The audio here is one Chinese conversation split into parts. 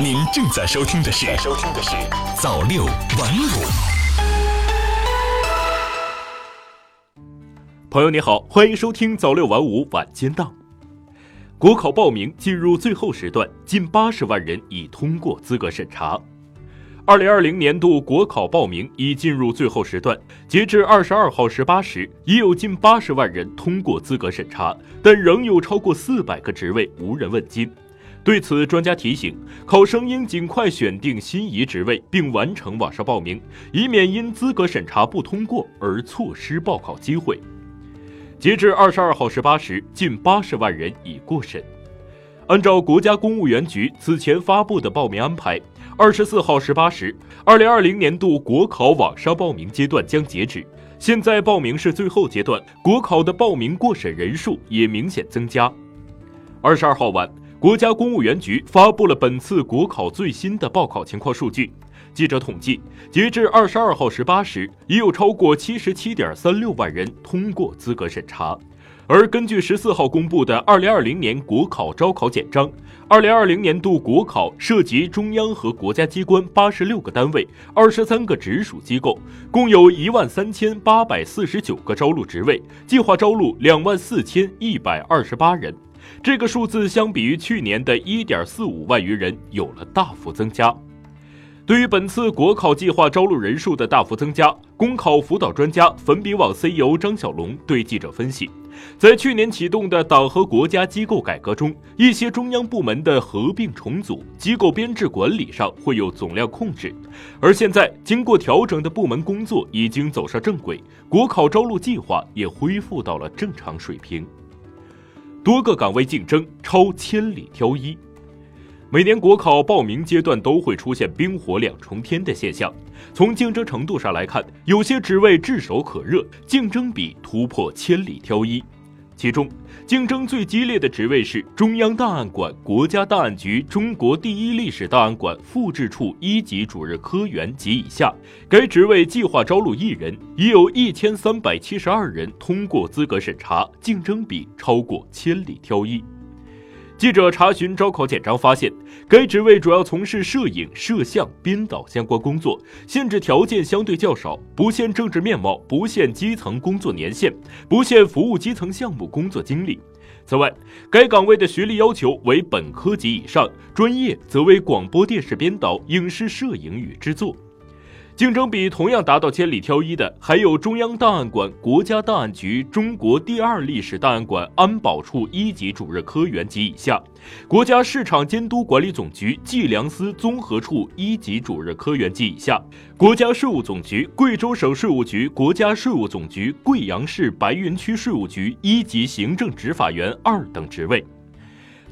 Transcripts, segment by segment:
您正在收听的是《收听的是早六晚五》。朋友你好，欢迎收听早六晚五晚间档。国考报名进入最后时段，近八十万人已通过资格审查。二零二零年度国考报名已进入最后时段，截至二十二号十八时，已有近八十万人通过资格审查，但仍有超过四百个职位无人问津。对此，专家提醒，考生应尽快选定心仪职位，并完成网上报名，以免因资格审查不通过而错失报考机会。截至二十二号十八时，近八十万人已过审。按照国家公务员局此前发布的报名安排。二十四号十八时，二零二零年度国考网上报名阶段将截止。现在报名是最后阶段，国考的报名过审人数也明显增加。二十二号晚，国家公务员局发布了本次国考最新的报考情况数据。记者统计，截至二十二号十八时，已有超过七十七点三六万人通过资格审查。而根据十四号公布的二零二零年国考招考简章，二零二零年度国考涉及中央和国家机关八十六个单位、二十三个直属机构，共有一万三千八百四十九个招录职位，计划招录两万四千一百二十八人。这个数字相比于去年的一点四五万余人有了大幅增加。对于本次国考计划招录人数的大幅增加，公考辅导专家粉笔网 CEO 张小龙对记者分析，在去年启动的党和国家机构改革中，一些中央部门的合并重组、机构编制管理上会有总量控制，而现在经过调整的部门工作已经走上正轨，国考招录计划也恢复到了正常水平，多个岗位竞争超千里挑一。每年国考报名阶段都会出现冰火两重天的现象。从竞争程度上来看，有些职位炙手可热，竞争比突破千里挑一。其中，竞争最激烈的职位是中央档案馆、国家档案局中国第一历史档案馆复制处一级主任科员及以下。该职位计划招录一人，已有一千三百七十二人通过资格审查，竞争比超过千里挑一。记者查询招考简章发现，该职位主要从事摄影、摄像、编导相关工作，限制条件相对较少，不限政治面貌，不限基层工作年限，不限服务基层项目工作经历。此外，该岗位的学历要求为本科及以上，专业则为广播电视编导、影视摄影与制作。竞争比同样达到千里挑一的，还有中央档案馆、国家档案局中国第二历史档案馆安保处一级主任科员及以下，国家市场监督管理总局计量司综合处一级主任科员及以下，国家税务总局贵州省税务局、国家税务总局贵阳市白云区税务局一级行政执法员二等职位。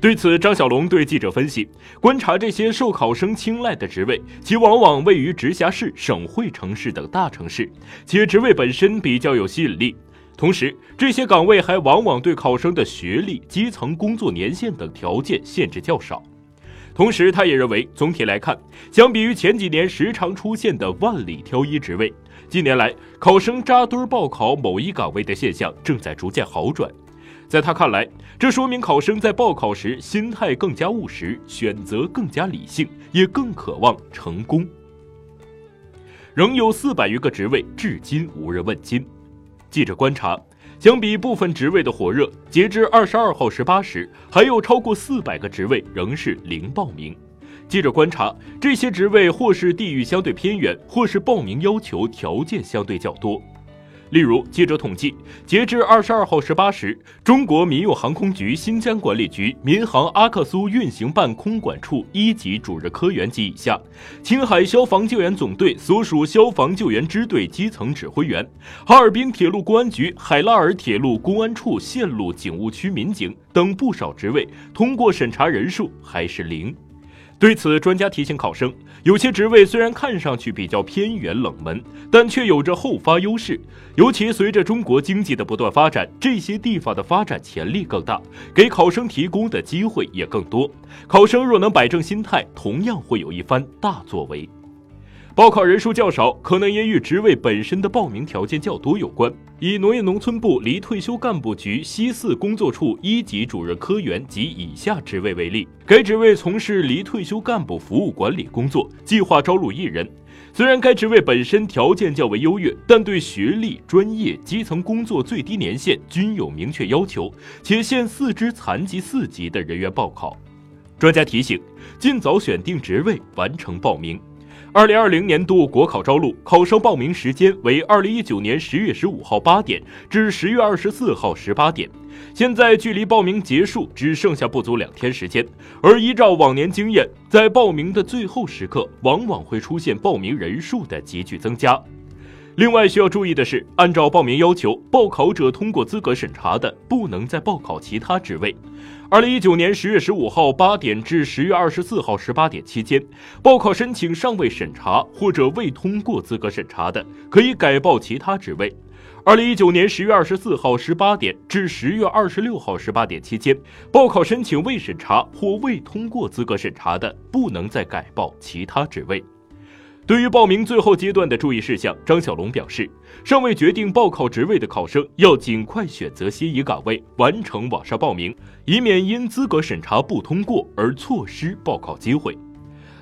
对此，张小龙对记者分析：观察这些受考生青睐的职位，其往往位于直辖市、省会城市等大城市，且职位本身比较有吸引力。同时，这些岗位还往往对考生的学历、基层工作年限等条件限制较少。同时，他也认为，总体来看，相比于前几年时常出现的万里挑一职位，近年来考生扎堆报考某一岗位的现象正在逐渐好转。在他看来，这说明考生在报考时心态更加务实，选择更加理性，也更渴望成功。仍有四百余个职位至今无人问津。记者观察，相比部分职位的火热，截至二十二号十八时，还有超过四百个职位仍是零报名。记者观察，这些职位或是地域相对偏远，或是报名要求条件相对较多。例如，记者统计，截至二十二号十八时，中国民用航空局新疆管理局民航阿克苏运行办空管处一级主任科员及以下，青海消防救援总队所属消防救援支队基层指挥员，哈尔滨铁路公安局海拉尔铁路公安处线路警务区民警等不少职位，通过审查人数还是零。对此，专家提醒考生，有些职位虽然看上去比较偏远冷门，但却有着后发优势。尤其随着中国经济的不断发展，这些地方的发展潜力更大，给考生提供的机会也更多。考生若能摆正心态，同样会有一番大作为。报考人数较少，可能也与职位本身的报名条件较多有关。以农业农村部离退休干部局西四工作处一级主任科员及以下职位为例，该职位从事离退休干部服务管理工作，计划招录一人。虽然该职位本身条件较为优越，但对学历、专业、基层工作最低年限均有明确要求，且限四肢残疾四级的人员报考。专家提醒：尽早选定职位，完成报名。二零二零年度国考招录，考生报名时间为二零一九年十月十五号八点至十月二十四号十八点。现在距离报名结束只剩下不足两天时间，而依照往年经验，在报名的最后时刻，往往会出现报名人数的急剧增加。另外需要注意的是，按照报名要求，报考者通过资格审查的，不能再报考其他职位。二零一九年十月十五号八点至十月二十四号十八点期间，报考申请尚未审查或者未通过资格审查的，可以改报其他职位。二零一九年十月二十四号十八点至十月二十六号十八点期间，报考申请未审查或未通过资格审查的，不能再改报其他职位。对于报名最后阶段的注意事项，张小龙表示，尚未决定报考职位的考生要尽快选择心仪岗位，完成网上报名，以免因资格审查不通过而错失报考机会。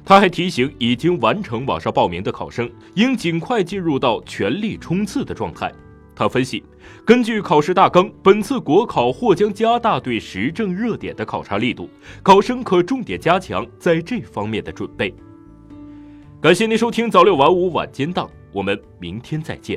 他还提醒已经完成网上报名的考生，应尽快进入到全力冲刺的状态。他分析，根据考试大纲，本次国考或将加大对时政热点的考察力度，考生可重点加强在这方面的准备。感谢您收听早六晚五晚间档，我们明天再见。